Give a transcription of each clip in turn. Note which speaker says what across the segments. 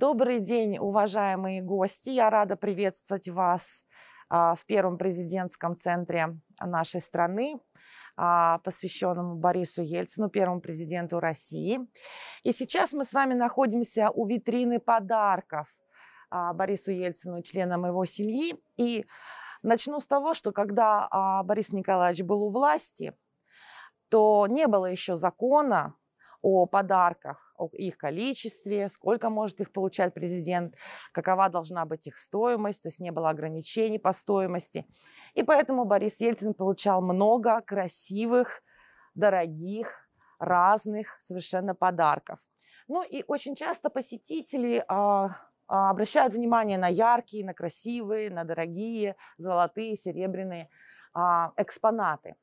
Speaker 1: Добрый день, уважаемые гости. Я рада приветствовать вас а, в первом президентском центре нашей страны, а, посвященному Борису Ельцину, первому президенту России. И сейчас мы с вами находимся у витрины подарков а, Борису Ельцину членам его семьи. И начну с того, что когда Борис Николаевич был у власти, то не было еще закона о подарках, о их количестве, сколько может их получать президент, какова должна быть их стоимость, то есть не было ограничений по стоимости. И поэтому Борис Ельцин получал много красивых, дорогих, разных совершенно подарков. Ну и очень часто посетители а, а, обращают внимание на яркие, на красивые, на дорогие, золотые, серебряные а, экспонаты.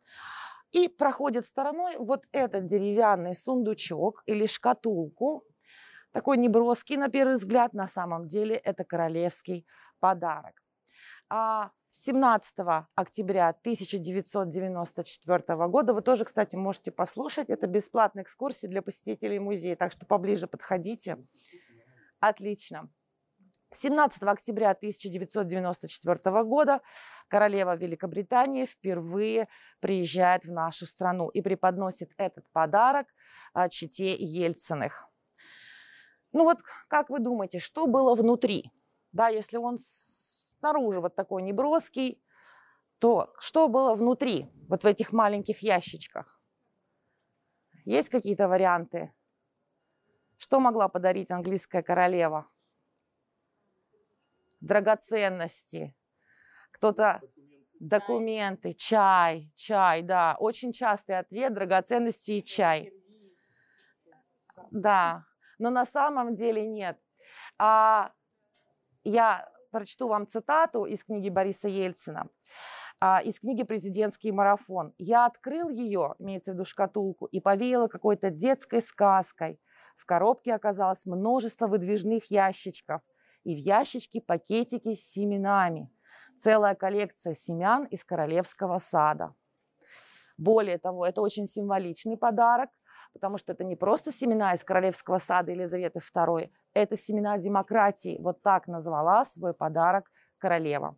Speaker 1: И проходит стороной вот этот деревянный сундучок или шкатулку, такой неброский на первый взгляд, на самом деле это королевский подарок. А 17 октября 1994 года, вы тоже, кстати, можете послушать, это бесплатная экскурсия для посетителей музея, так что поближе подходите. Отлично. 17 октября 1994 года королева Великобритании впервые приезжает в нашу страну и преподносит этот подарок а, чете Ельциных. Ну вот, как вы думаете, что было внутри? Да, если он снаружи вот такой неброский, то что было внутри, вот в этих маленьких ящичках? Есть какие-то варианты? Что могла подарить английская королева? драгоценности, кто-то документы, чай, чай, да. Очень частый ответ – драгоценности и чай. Да, но на самом деле нет. А, я прочту вам цитату из книги Бориса Ельцина, а, из книги «Президентский марафон». «Я открыл ее, имеется в виду шкатулку, и повеяло какой-то детской сказкой. В коробке оказалось множество выдвижных ящичков – и в ящичке пакетики с семенами. Целая коллекция семян из королевского сада. Более того, это очень символичный подарок, потому что это не просто семена из королевского сада Елизаветы II, это семена демократии. Вот так назвала свой подарок королева.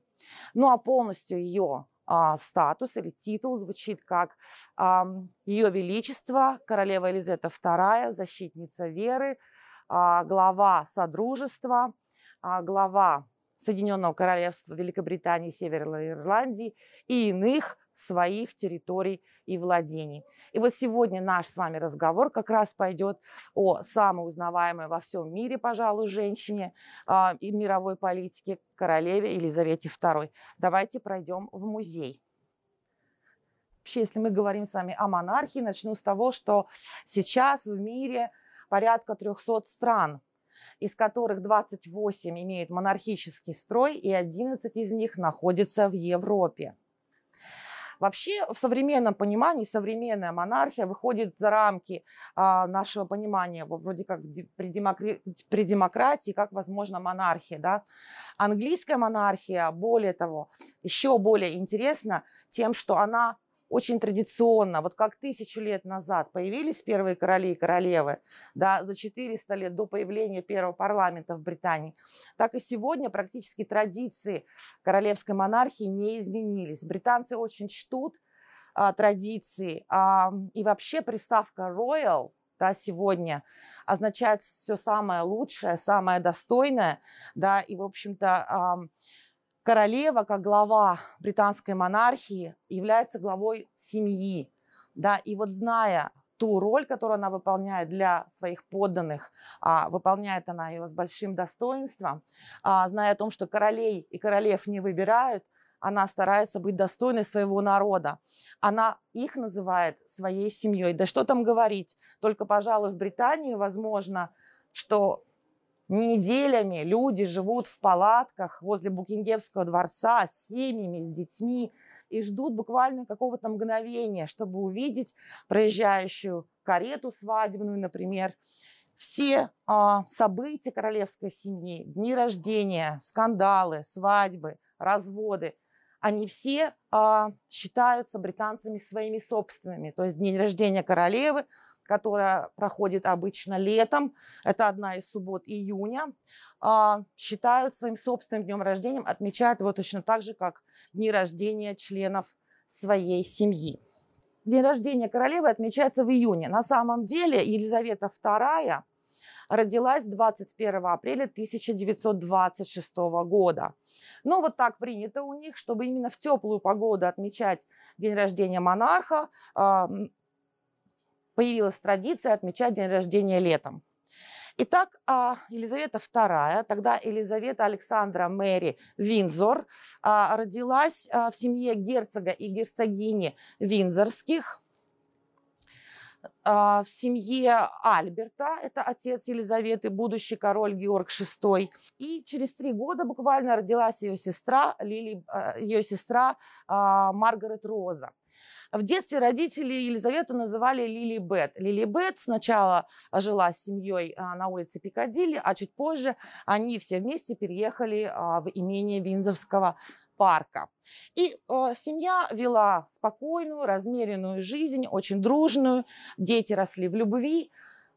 Speaker 1: Ну а полностью ее а, статус или титул звучит как а, Ее Величество, королева Елизавета II, защитница веры, а, глава Содружества, а, глава Соединенного Королевства Великобритании, Северной Ирландии и иных своих территорий и владений. И вот сегодня наш с вами разговор как раз пойдет о самой узнаваемой во всем мире, пожалуй, женщине э, и мировой политике, королеве Елизавете II. Давайте пройдем в музей. Вообще, если мы говорим с вами о монархии, начну с того, что сейчас в мире порядка 300 стран – из которых 28 имеют монархический строй и 11 из них находятся в Европе. Вообще, в современном понимании современная монархия выходит за рамки а, нашего понимания, вроде как при, демокр... при демократии, как возможно монархия. Да? Английская монархия, более того, еще более интересна тем, что она очень традиционно, вот как тысячу лет назад появились первые короли и королевы, да, за 400 лет до появления первого парламента в Британии, так и сегодня практически традиции королевской монархии не изменились. Британцы очень чтут а, традиции, а, и вообще приставка royal да, сегодня означает все самое лучшее, самое достойное, да, и, в общем-то, королева, как глава британской монархии, является главой семьи. Да, и вот зная ту роль, которую она выполняет для своих подданных, а, выполняет она ее с большим достоинством, а, зная о том, что королей и королев не выбирают, она старается быть достойной своего народа. Она их называет своей семьей. Да что там говорить, только, пожалуй, в Британии возможно, что Неделями люди живут в палатках возле Букингемского дворца с семьями, с детьми и ждут буквально какого-то мгновения, чтобы увидеть проезжающую карету свадебную, например. Все а, события королевской семьи, дни рождения, скандалы, свадьбы, разводы, они все а, считаются британцами своими собственными. То есть день рождения королевы которая проходит обычно летом, это одна из суббот июня, а, считают своим собственным днем рождения, отмечают его точно так же, как дни рождения членов своей семьи. День рождения королевы отмечается в июне. На самом деле Елизавета II родилась 21 апреля 1926 года. Но вот так принято у них, чтобы именно в теплую погоду отмечать день рождения монарха, а, появилась традиция отмечать день рождения летом. Итак, а, Елизавета II, тогда Елизавета Александра Мэри Винзор, а, родилась в семье герцога и герцогини Винзорских – а, в семье Альберта, это отец Елизаветы, будущий король Георг VI. И через три года буквально родилась ее сестра, Лили, а, ее сестра а, Маргарет Роза. В детстве родители Елизавету называли Лили Бет. Лили Бет сначала жила с семьей на улице Пикадилли, а чуть позже они все вместе переехали в имение Винзорского парка. И э, семья вела спокойную, размеренную жизнь, очень дружную. Дети росли в любви.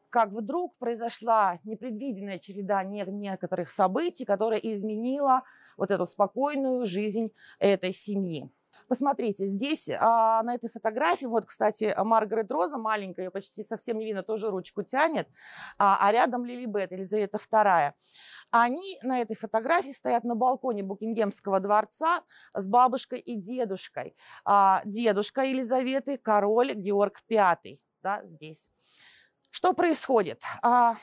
Speaker 1: Как вдруг произошла непредвиденная череда некоторых событий, которая изменила вот эту спокойную жизнь этой семьи. Посмотрите, здесь а, на этой фотографии, вот, кстати, Маргарет Роза, маленькая, почти совсем не видно, тоже ручку тянет, а, а рядом Лили Бет, Елизавета II. Они на этой фотографии стоят на балконе Букингемского дворца с бабушкой и дедушкой. А, дедушка Елизаветы, король Георг V, да, здесь. Что происходит? А,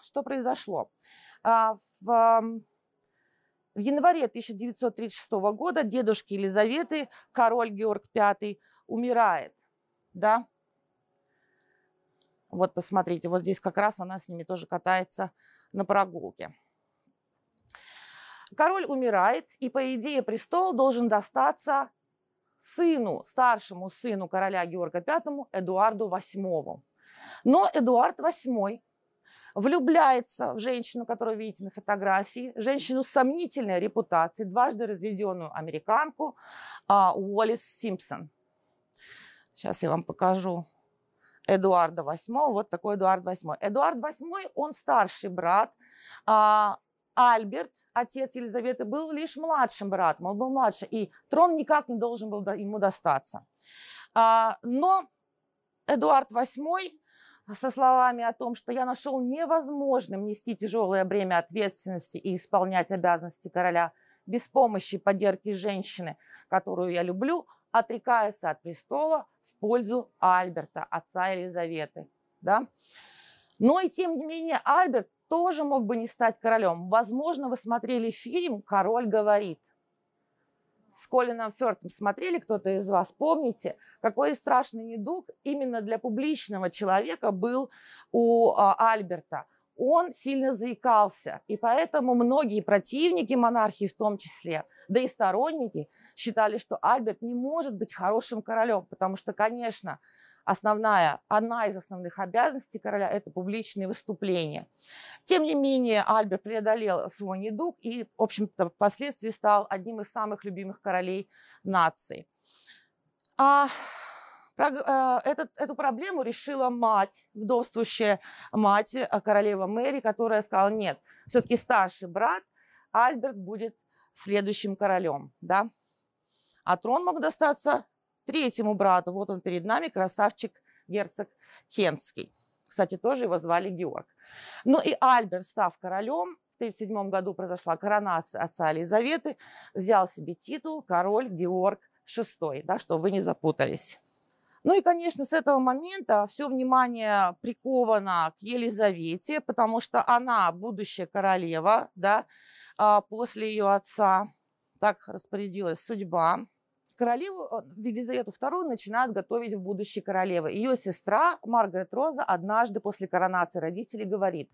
Speaker 1: что произошло? А, в в январе 1936 года дедушки Елизаветы, король Георг V, умирает. Да? Вот посмотрите, вот здесь как раз она с ними тоже катается на прогулке. Король умирает, и по идее престол должен достаться сыну, старшему сыну короля Георга V, Эдуарду VIII. Но Эдуард VIII влюбляется в женщину, которую видите на фотографии, женщину с сомнительной репутацией, дважды разведенную американку а, Уоллес Симпсон. Сейчас я вам покажу Эдуарда VIII. Вот такой Эдуард VIII. Эдуард VIII, он старший брат. А, Альберт, отец Елизаветы, был лишь младшим братом, он был младше, и трон никак не должен был ему достаться. А, но Эдуард VIII со словами о том, что я нашел невозможным нести тяжелое бремя ответственности и исполнять обязанности короля без помощи поддержки женщины, которую я люблю, отрекается от престола в пользу Альберта, отца Елизаветы. Да? Но и тем не менее Альберт тоже мог бы не стать королем. Возможно, вы смотрели фильм «Король говорит», с Колином Фёртом смотрели кто-то из вас, помните, какой страшный недуг именно для публичного человека был у а, Альберта. Он сильно заикался, и поэтому многие противники монархии в том числе, да и сторонники, считали, что Альберт не может быть хорошим королем, потому что, конечно, основная, одна из основных обязанностей короля – это публичные выступления. Тем не менее, Альберт преодолел свой недуг и, в общем-то, впоследствии стал одним из самых любимых королей нации. А э, этот, эту проблему решила мать, вдовствующая мать, э, королева Мэри, которая сказала, нет, все-таки старший брат Альберт будет следующим королем, да, а трон мог достаться третьему брату. Вот он перед нами, красавчик герцог Кентский. Кстати, тоже его звали Георг. Ну и Альберт, став королем, в 1937 году произошла коронация отца Елизаветы, взял себе титул король Георг VI, да, чтобы вы не запутались. Ну и, конечно, с этого момента все внимание приковано к Елизавете, потому что она будущая королева, да, а после ее отца. Так распорядилась судьба королеву Елизавету II начинают готовить в будущей королевы. Ее сестра Маргарет Роза однажды после коронации родителей говорит,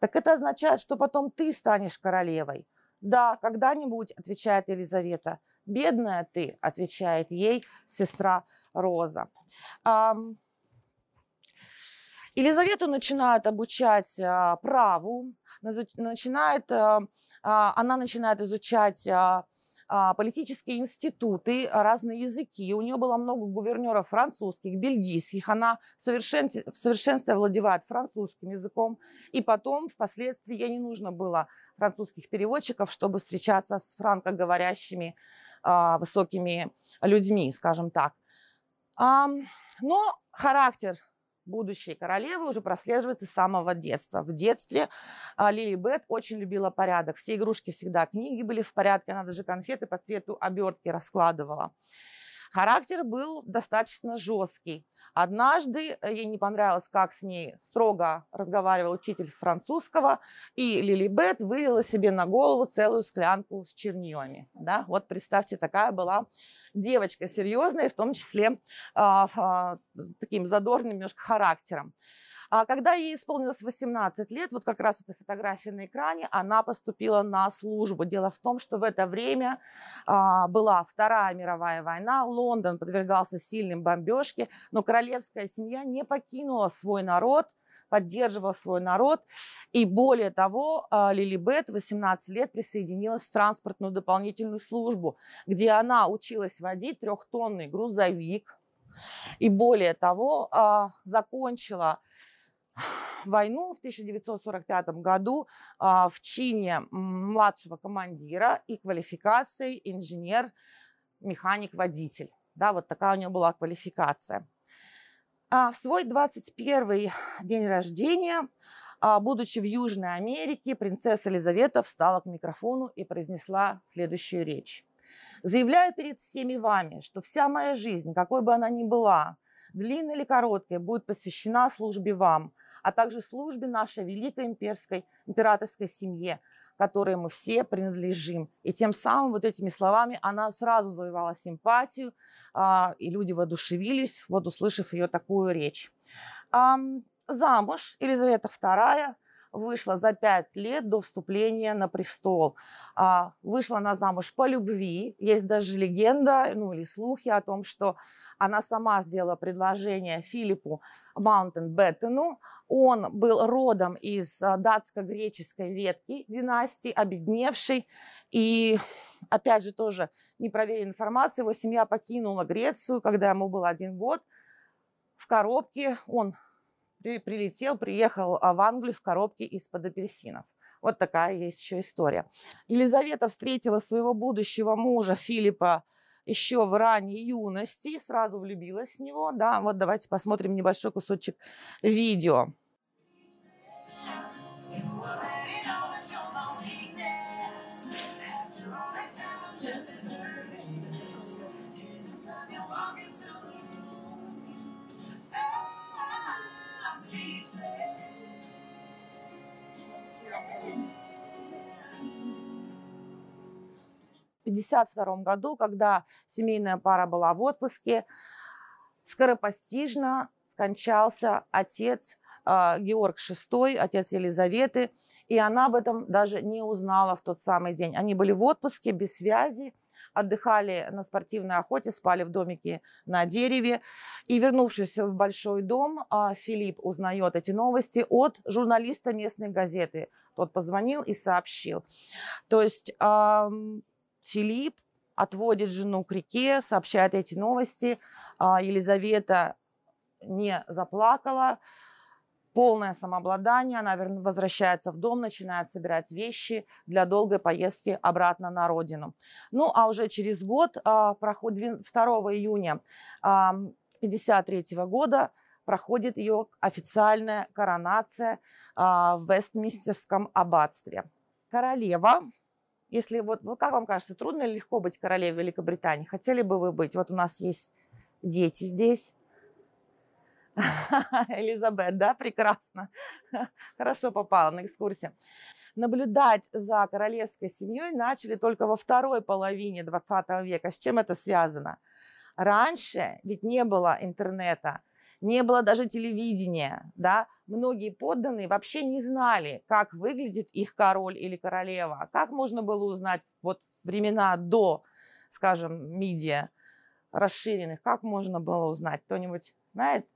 Speaker 1: так это означает, что потом ты станешь королевой. Да, когда-нибудь, отвечает Елизавета. Бедная ты, отвечает ей сестра Роза. Елизавету начинают обучать а, праву, начинает, а, она начинает изучать а, политические институты, разные языки. У нее было много гувернеров французских, бельгийских. Она в совершенстве, в совершенстве овладевает французским языком. И потом, впоследствии, ей не нужно было французских переводчиков, чтобы встречаться с франкоговорящими а, высокими людьми, скажем так. А, но характер будущей королевы уже прослеживается с самого детства. В детстве а, Лили Бет очень любила порядок. Все игрушки всегда, книги были в порядке, она даже конфеты по цвету обертки раскладывала. Характер был достаточно жесткий. Однажды э, ей не понравилось, как с ней строго разговаривал учитель французского, и Лили Бет вылила себе на голову целую склянку с чернилами. Да? Вот представьте, такая была девочка серьезная, в том числе а, а, с таким задорным немножко характером. А когда ей исполнилось 18 лет, вот как раз эта фотография на экране, она поступила на службу. Дело в том, что в это время а, была Вторая мировая война, Лондон подвергался сильным бомбежке, но королевская семья не покинула свой народ, поддерживала свой народ. И более того, а, Лили Бет 18 лет присоединилась в транспортную дополнительную службу, где она училась водить трехтонный грузовик. И более того, а, закончила войну в 1945 году а, в чине младшего командира и квалификацией инженер, механик, водитель. Да, вот такая у нее была квалификация. А в свой 21 день рождения, а, будучи в Южной Америке, принцесса Елизавета встала к микрофону и произнесла следующую речь. Заявляю перед всеми вами, что вся моя жизнь, какой бы она ни была, длинной или короткой, будет посвящена службе вам, а также службе нашей великой имперской, императорской семье, которой мы все принадлежим. И тем самым вот этими словами она сразу завоевала симпатию, а, и люди воодушевились, вот услышав ее такую речь. Замуж Елизавета II вышла за пять лет до вступления на престол. А, вышла она замуж по любви. Есть даже легенда, ну или слухи о том, что она сама сделала предложение Филиппу Маунтенбеттену. Он был родом из а, датско-греческой ветки династии, обедневшей. И опять же тоже непроверенная информация, его семья покинула Грецию, когда ему был один год. В коробке он прилетел, приехал а, в Англию в коробке из-под апельсинов. Вот такая есть еще история. Елизавета встретила своего будущего мужа Филиппа еще в ранней юности, сразу влюбилась в него. Да, вот давайте посмотрим небольшой кусочек видео. 1952 году, когда семейная пара была в отпуске, скоропостижно скончался отец э, Георг VI, отец Елизаветы, и она об этом даже не узнала в тот самый день. Они были в отпуске, без связи, отдыхали на спортивной охоте, спали в домике на дереве. И вернувшись в большой дом, а, Филипп узнает эти новости от журналиста местной газеты. Тот позвонил и сообщил. То есть Филипп отводит жену к реке, сообщает эти новости. А, Елизавета не заплакала, полное самообладание, она возвращается в дом, начинает собирать вещи для долгой поездки обратно на родину. Ну, а уже через год, а, проходит 2 июня 1953 года, проходит ее официальная коронация а, в Вестминстерском аббатстве. Королева, если вот, вот как вам кажется, трудно или легко быть королевой Великобритании? Хотели бы вы быть? Вот у нас есть дети здесь, Элизабет, да, прекрасно. Хорошо попала на экскурсию. Наблюдать за королевской семьей начали только во второй половине 20 века. С чем это связано? Раньше ведь не было интернета, не было даже телевидения, да, многие подданные вообще не знали, как выглядит их король или королева, как можно было узнать вот времена до, скажем, медиа расширенных, как можно было узнать, кто-нибудь знает?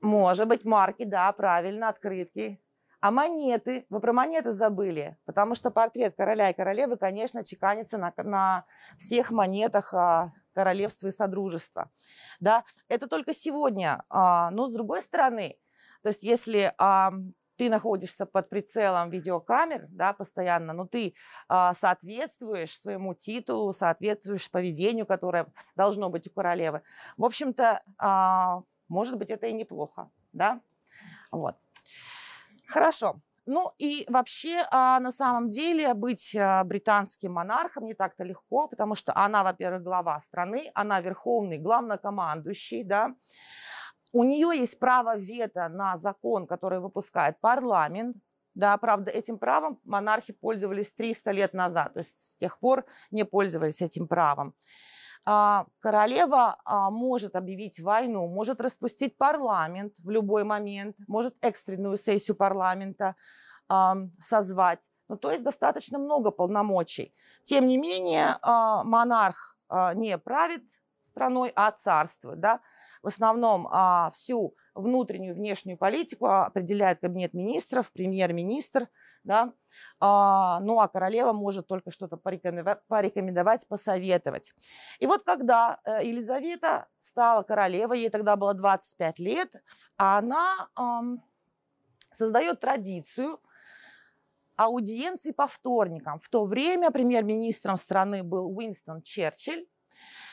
Speaker 1: Может быть, марки, да, правильно, открытки. А монеты, вы про монеты забыли, потому что портрет короля и королевы, конечно, чеканится на, на всех монетах а, королевства и содружества. Да? Это только сегодня. А, но с другой стороны, то есть если ты находишься под прицелом видеокамер, да, постоянно, но ты а, соответствуешь своему титулу, соответствуешь поведению, которое должно быть у королевы. В общем-то, а, может быть, это и неплохо, да, вот. Хорошо. Ну и вообще, а, на самом деле, быть а, британским монархом не так-то легко, потому что она, во-первых, глава страны, она верховный главнокомандующий, да. У нее есть право вето на закон, который выпускает парламент, да, правда, этим правом монархи пользовались 300 лет назад, то есть с тех пор не пользовались этим правом. А, королева а, может объявить войну, может распустить парламент в любой момент, может экстренную сессию парламента созвать. Ну, то есть достаточно много полномочий. Тем не менее, а, монарх не правит страной, а царствует. Да? В основном всю внутреннюю внешнюю политику определяет кабинет министров, премьер-министр, да, а, ну а королева может только что-то порекомендовать, посоветовать. И вот когда э, Елизавета стала королевой, ей тогда было 25 лет, она эм, создает традицию аудиенции по вторникам. В то время премьер-министром страны был Уинстон Черчилль,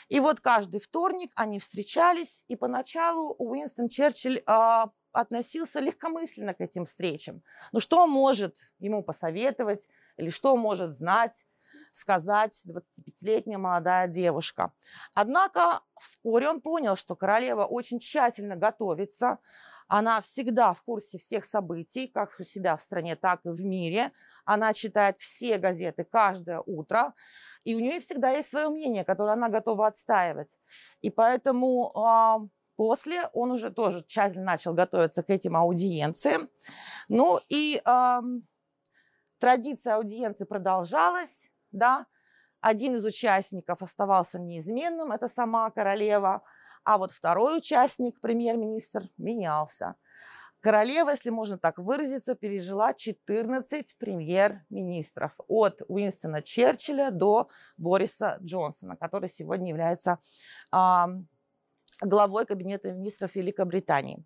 Speaker 1: и вот каждый вторник они встречались, и поначалу Уинстон Черчилль а, относился легкомысленно к этим встречам. Ну что может ему посоветовать или что может знать, сказать 25-летняя молодая девушка. Однако вскоре он понял, что королева очень тщательно готовится, она всегда в курсе всех событий, как у себя в стране, так и в мире. Она читает все газеты каждое утро, и у нее всегда есть свое мнение, которое она готова отстаивать. И поэтому э, после он уже тоже тщательно начал готовиться к этим аудиенциям. Ну и э, традиция аудиенции продолжалась, да. Один из участников оставался неизменным, это сама королева – а вот второй участник, премьер-министр, менялся. Королева, если можно так выразиться, пережила 14 премьер-министров от Уинстона Черчилля до Бориса Джонсона, который сегодня является э, главой Кабинета министров Великобритании.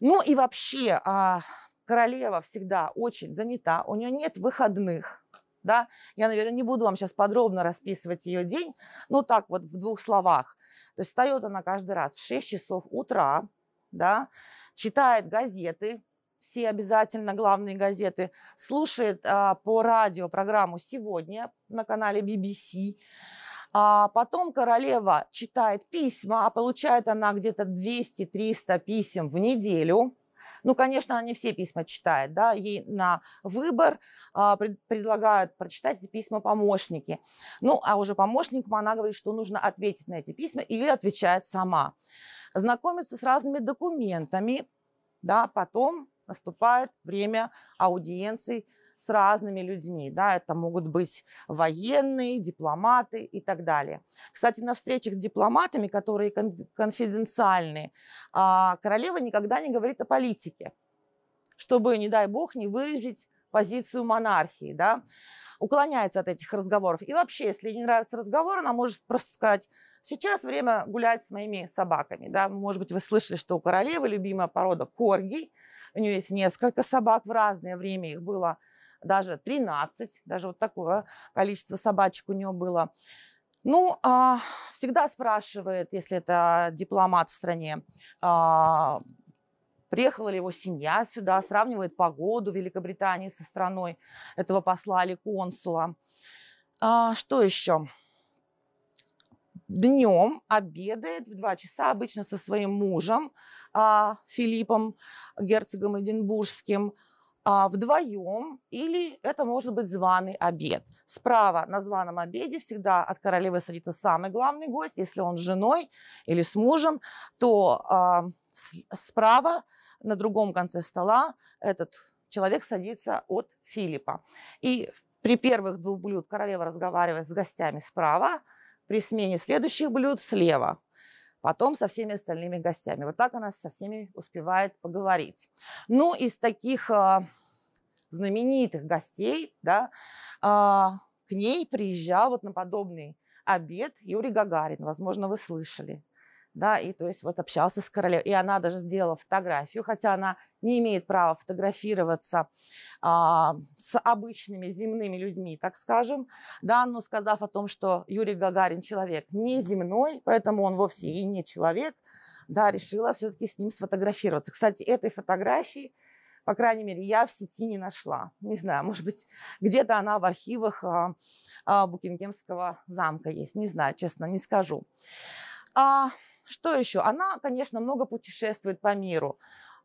Speaker 1: Ну и вообще э, королева всегда очень занята, у нее нет выходных. Да? Я, наверное, не буду вам сейчас подробно расписывать ее день, но так вот в двух словах. То есть встает она каждый раз в 6 часов утра, да, читает газеты, все обязательно главные газеты, слушает а, по радио программу «Сегодня» на канале BBC, а потом королева читает письма, а получает она где-то 200-300 писем в неделю, ну, конечно, она не все письма читает, да, ей на выбор а, пред, предлагают прочитать эти письма помощники. Ну, а уже помощникам она говорит, что нужно ответить на эти письма или отвечает сама. Знакомится с разными документами, да, потом наступает время аудиенций с разными людьми. Да, это могут быть военные, дипломаты и так далее. Кстати, на встречах с дипломатами, которые конфиденциальные, а, королева никогда не говорит о политике, чтобы, не дай бог, не выразить позицию монархии, да, уклоняется от этих разговоров. И вообще, если не нравится разговор, она может просто сказать, сейчас время гулять с моими собаками, да, может быть, вы слышали, что у королевы любимая порода корги, у нее есть несколько собак в разное время, их было даже 13, даже вот такое количество собачек у нее было. Ну, а, всегда спрашивает, если это дипломат в стране, а, приехала ли его семья сюда, сравнивает погоду Великобритании со страной этого посла или консула. А, что еще? Днем обедает в 2 часа обычно со своим мужем а, Филиппом, герцогом Эдинбургским, а, вдвоем, или это может быть званый обед. Справа на званом обеде всегда от королевы садится самый главный гость. Если он с женой или с мужем, то а, с, справа на другом конце стола этот человек садится от Филиппа. И при первых двух блюд королева разговаривает с гостями справа, при смене следующих блюд слева потом со всеми остальными гостями. Вот так она со всеми успевает поговорить. Ну, из таких а, знаменитых гостей, да, а, к ней приезжал вот на подобный обед Юрий Гагарин, возможно, вы слышали да, и то есть вот общался с королевой, и она даже сделала фотографию, хотя она не имеет права фотографироваться а, с обычными земными людьми, так скажем, да, но сказав о том, что Юрий Гагарин человек не земной, поэтому он вовсе и не человек, да, решила все-таки с ним сфотографироваться. Кстати, этой фотографии, по крайней мере, я в сети не нашла. Не знаю, может быть, где-то она в архивах а, а, Букингемского замка есть. Не знаю, честно, не скажу. А, что еще? Она, конечно, много путешествует по миру.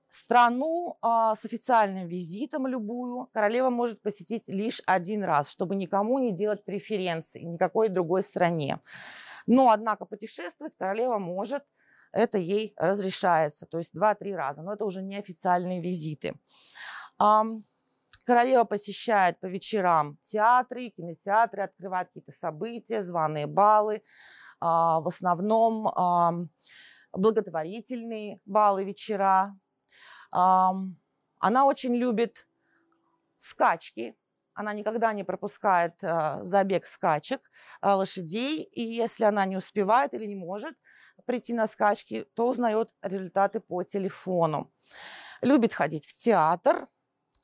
Speaker 1: Страну а, с официальным визитом любую королева может посетить лишь один раз, чтобы никому не делать преференции, никакой другой стране. Но, однако, путешествовать королева может, это ей разрешается, то есть 2-3 раза, но это уже не официальные визиты. Королева посещает по вечерам театры, кинотеатры, открывает какие-то события, званые балы, в основном благотворительные балы, вечера. Она очень любит скачки. Она никогда не пропускает а, забег скачек а, лошадей. И если она не успевает или не может прийти на скачки, то узнает результаты по телефону. Любит ходить в театр,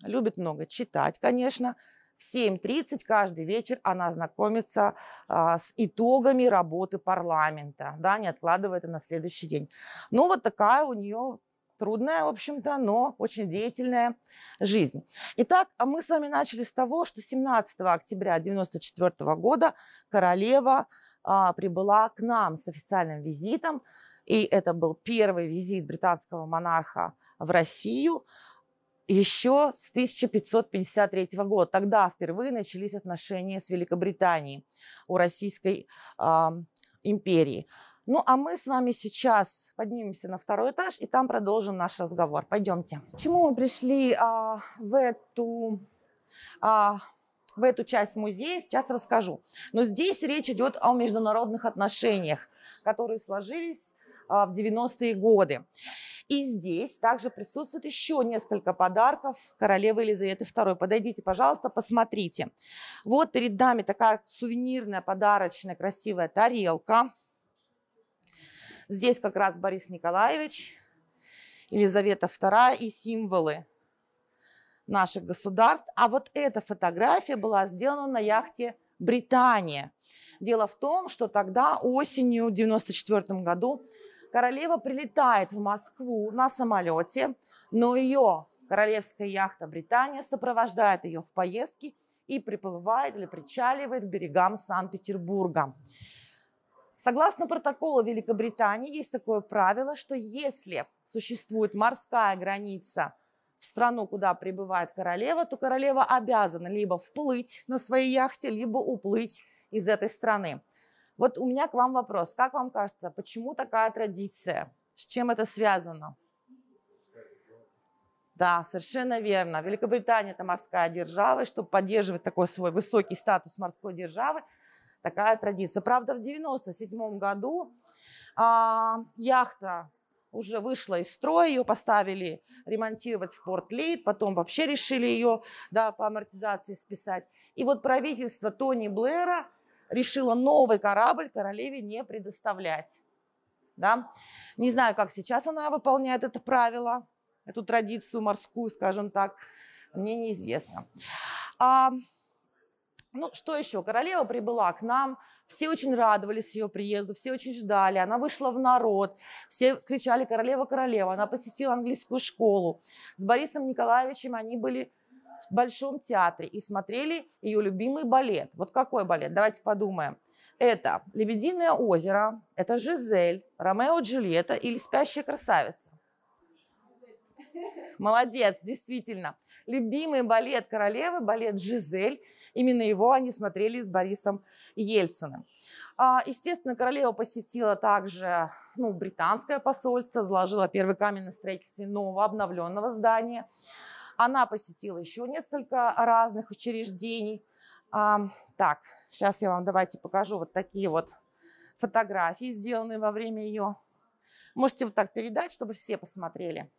Speaker 1: любит много читать, конечно. В 7.30 каждый вечер она знакомится а, с итогами работы парламента, да, не откладывая это на следующий день. Ну, вот такая у нее трудная, в общем-то, но очень деятельная жизнь. Итак, а мы с вами начали с того, что 17 октября 1994 года королева а, прибыла к нам с официальным визитом, и это был первый визит британского монарха в Россию еще с 1553 года. Тогда впервые начались отношения с Великобританией у Российской э, империи. Ну, а мы с вами сейчас поднимемся на второй этаж и там продолжим наш разговор. Пойдемте. Почему мы пришли а, в эту а, в эту часть музея, сейчас расскажу. Но здесь речь идет о международных отношениях, которые сложились в 90-е годы. И здесь также присутствует еще несколько подарков королевы Елизаветы II. Подойдите, пожалуйста, посмотрите. Вот перед нами такая сувенирная, подарочная, красивая тарелка. Здесь как раз Борис Николаевич, Елизавета II и символы наших государств. А вот эта фотография была сделана на яхте «Британия». Дело в том, что тогда осенью в 1994 году королева прилетает в Москву на самолете, но ее королевская яхта Британия сопровождает ее в поездке и приплывает или причаливает к берегам Санкт-Петербурга. Согласно протоколу Великобритании есть такое правило, что если существует морская граница в страну, куда прибывает королева, то королева обязана либо вплыть на своей яхте, либо уплыть из этой страны. Вот у меня к вам вопрос. Как вам кажется, почему такая традиция? С чем это связано? Да, совершенно верно. Великобритания – это морская держава, и чтобы поддерживать такой свой высокий статус морской державы, такая традиция. Правда, в 1997 году а, яхта уже вышла из строя, ее поставили ремонтировать в Порт-Лейд, потом вообще решили ее да, по амортизации списать. И вот правительство Тони Блэра – решила новый корабль королеве не предоставлять. Да? Не знаю, как сейчас она выполняет это правило, эту традицию морскую, скажем так, мне неизвестно. А, ну, что еще? Королева прибыла к нам, все очень радовались ее приезду, все очень ждали. Она вышла в народ, все кричали «Королева, королева!». Она посетила английскую школу. С Борисом Николаевичем они были в Большом театре и смотрели ее любимый балет. Вот какой балет? Давайте подумаем. Это «Лебединое озеро», это «Жизель», «Ромео и Джульетта» или «Спящая красавица». Молодец, действительно. Любимый балет королевы, балет «Жизель». Именно его они смотрели с Борисом Ельциным. А, естественно, королева посетила также ну, британское посольство, заложила первый камень на строительстве нового обновленного здания. Она посетила еще несколько разных учреждений. Так, сейчас я вам давайте покажу вот такие вот фотографии, сделанные во время ее. Можете вот так передать, чтобы все посмотрели.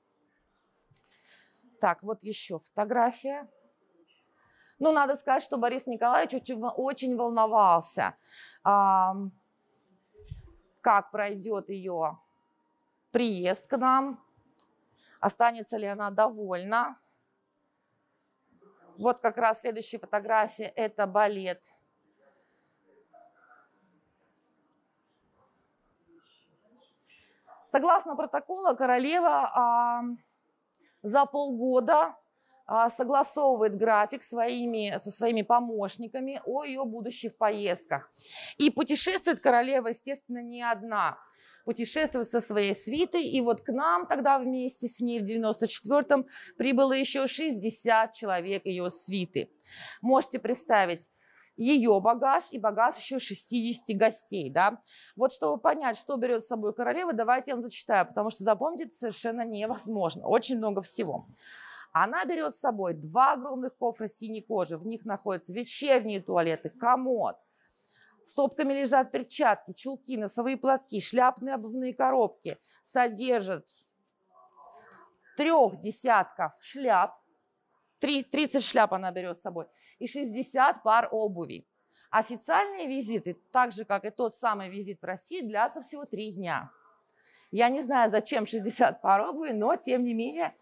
Speaker 1: Так, вот еще фотография. Ну, надо сказать, что Борис Николаевич очень, очень волновался, а, как пройдет ее приезд к нам, останется ли она довольна. Вот как раз следующая фотография – это балет. Согласно протоколу, королева а, за полгода а, согласовывает график своими, со своими помощниками о ее будущих поездках. И путешествует королева, естественно, не одна – путешествовать со своей свитой. И вот к нам тогда вместе с ней в 94-м прибыло еще 60 человек ее свиты. Можете представить, ее багаж и багаж еще 60 гостей, да. Вот чтобы понять, что берет с собой королева, давайте я вам зачитаю, потому что запомнить совершенно невозможно. Очень много всего. Она берет с собой два огромных кофра синей кожи. В них находятся вечерние туалеты, комод – Стопками лежат перчатки, чулки, носовые платки, шляпные обувные коробки. Содержат трех десятков шляп, 30 шляп она берет с собой, и 60 пар обуви. Официальные визиты, так же, как и тот самый визит в Россию, длятся всего три дня. Я не знаю, зачем 60 пар обуви, но тем не менее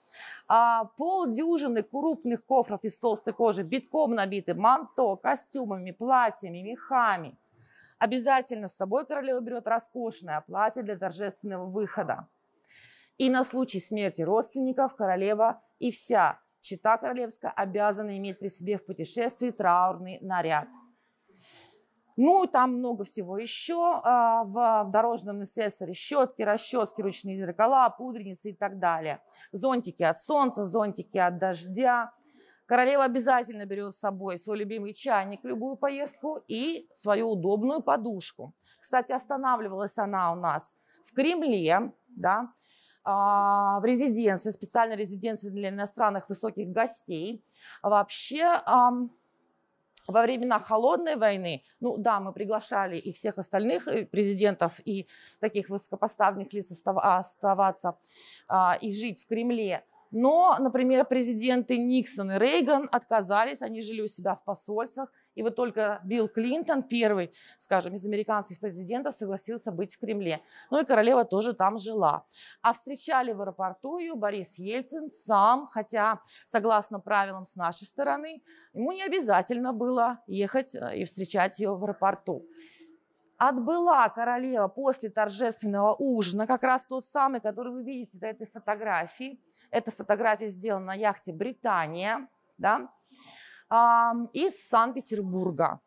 Speaker 1: а, полдюжины крупных кофров из толстой кожи битком набиты манто, костюмами, платьями, мехами – Обязательно с собой королева берет роскошное платье для торжественного выхода. И на случай смерти родственников королева и вся чита королевская обязана иметь при себе в путешествии траурный наряд. Ну, там много всего еще а, в дорожном necessary. Щетки, расчески, ручные зеркала, пудреницы и так далее. Зонтики от солнца, зонтики от дождя, Королева обязательно берет с собой свой любимый чайник в любую поездку и свою удобную подушку. Кстати, останавливалась она у нас в Кремле, да, а, в резиденции, специальной резиденции для иностранных высоких гостей. Вообще, во времена холодной войны, ну да, мы приглашали и всех остальных э, президентов, и таких высокопоставленных лиц оставаться а, и жить в Кремле. Но, например, президенты Никсон и Рейган отказались, они жили у себя в посольствах, и вот только Билл Клинтон, первый, скажем, из американских президентов, согласился быть в Кремле. Ну и королева тоже там жила. А встречали в аэропорту ее Борис Ельцин сам, хотя, согласно правилам с нашей стороны, ему не обязательно было ехать э, и встречать ее в аэропорту отбыла королева после торжественного ужина, как раз тот самый, который вы видите на этой фотографии. Эта фотография сделана на яхте «Британия», да, из Санкт-Петербурга.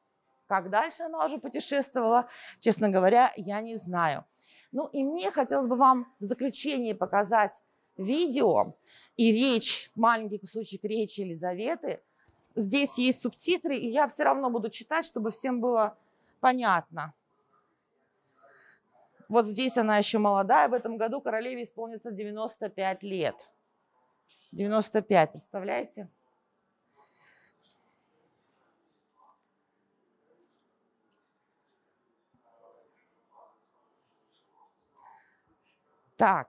Speaker 1: Как дальше она уже путешествовала, честно говоря, я не знаю. Ну и мне хотелось бы вам в заключении показать видео и речь, маленький кусочек речи Елизаветы. Здесь есть субтитры, и я все равно буду читать, чтобы всем было понятно. Вот здесь она еще молодая. В этом году королеве исполнится 95 лет. 95, представляете? Так.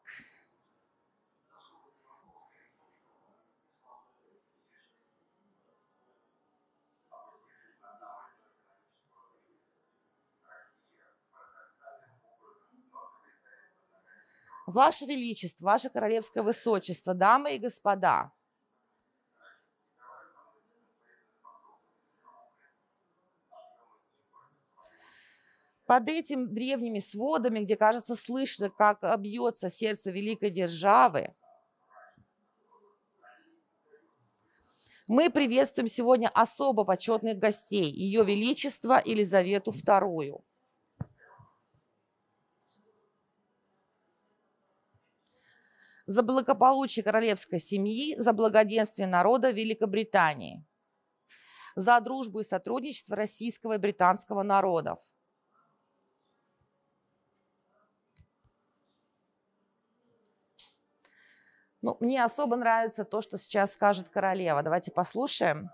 Speaker 1: Ваше Величество, Ваше Королевское Высочество, дамы и господа, под этими древними сводами, где, кажется, слышно, как бьется сердце великой державы, мы приветствуем сегодня особо почетных гостей, Ее Величество Елизавету II. За благополучие королевской семьи, за благоденствие народа Великобритании, за дружбу и сотрудничество российского и британского народов. Ну, мне особо нравится то, что сейчас скажет королева. Давайте послушаем.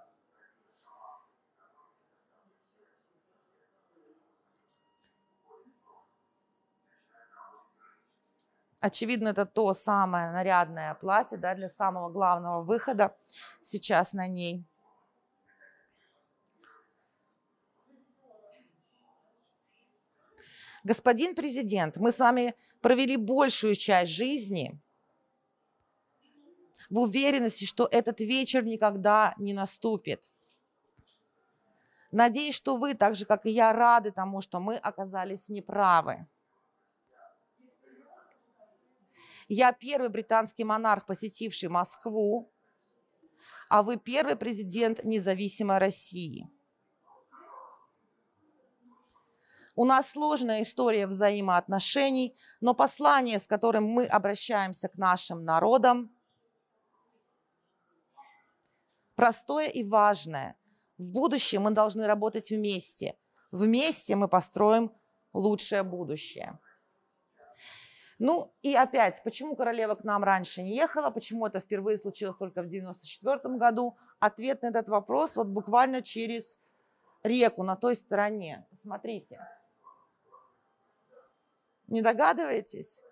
Speaker 1: Очевидно, это то самое нарядное платье да, для самого главного выхода сейчас на ней. Господин президент, мы с вами провели большую часть жизни в уверенности, что этот вечер никогда не наступит. Надеюсь, что вы, так же как и я, рады тому, что мы оказались неправы. Я первый британский монарх, посетивший Москву, а вы первый президент независимой России. У нас сложная история взаимоотношений, но послание, с которым мы обращаемся к нашим народам, простое и важное. В будущем мы должны работать вместе. Вместе мы построим лучшее будущее. Ну и опять, почему королева к нам раньше не ехала, почему это впервые случилось только в 1994 году? Ответ на этот вопрос вот буквально через реку на той стороне. Смотрите. Не догадываетесь?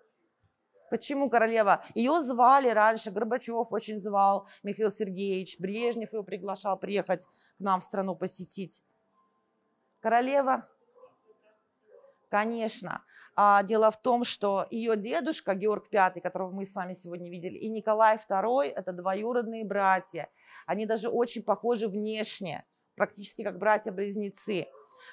Speaker 1: Почему королева? Ее звали раньше, Горбачев очень звал, Михаил Сергеевич, Брежнев его приглашал приехать к нам в страну посетить. Королева Конечно. А, дело в том, что ее дедушка Георг V, которого мы с вами сегодня видели, и Николай II – это двоюродные братья. Они даже очень похожи внешне, практически как братья-близнецы.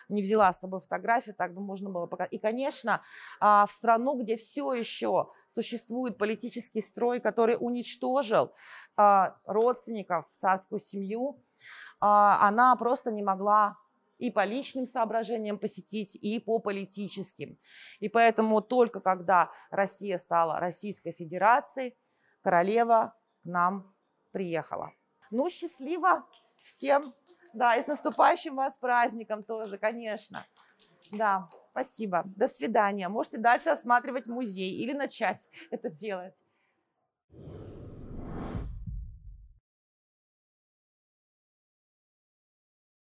Speaker 1: Не взяла с собой фотографию, так бы можно было показать. И, конечно, а, в страну, где все еще существует политический строй, который уничтожил а, родственников, царскую семью, она просто не могла и по личным соображениям посетить, и по политическим. И поэтому только когда Россия стала Российской Федерацией, королева к нам приехала. Ну, счастливо всем. Да, и с наступающим вас праздником тоже, конечно. Да, спасибо. До свидания. Можете дальше осматривать музей или начать это делать.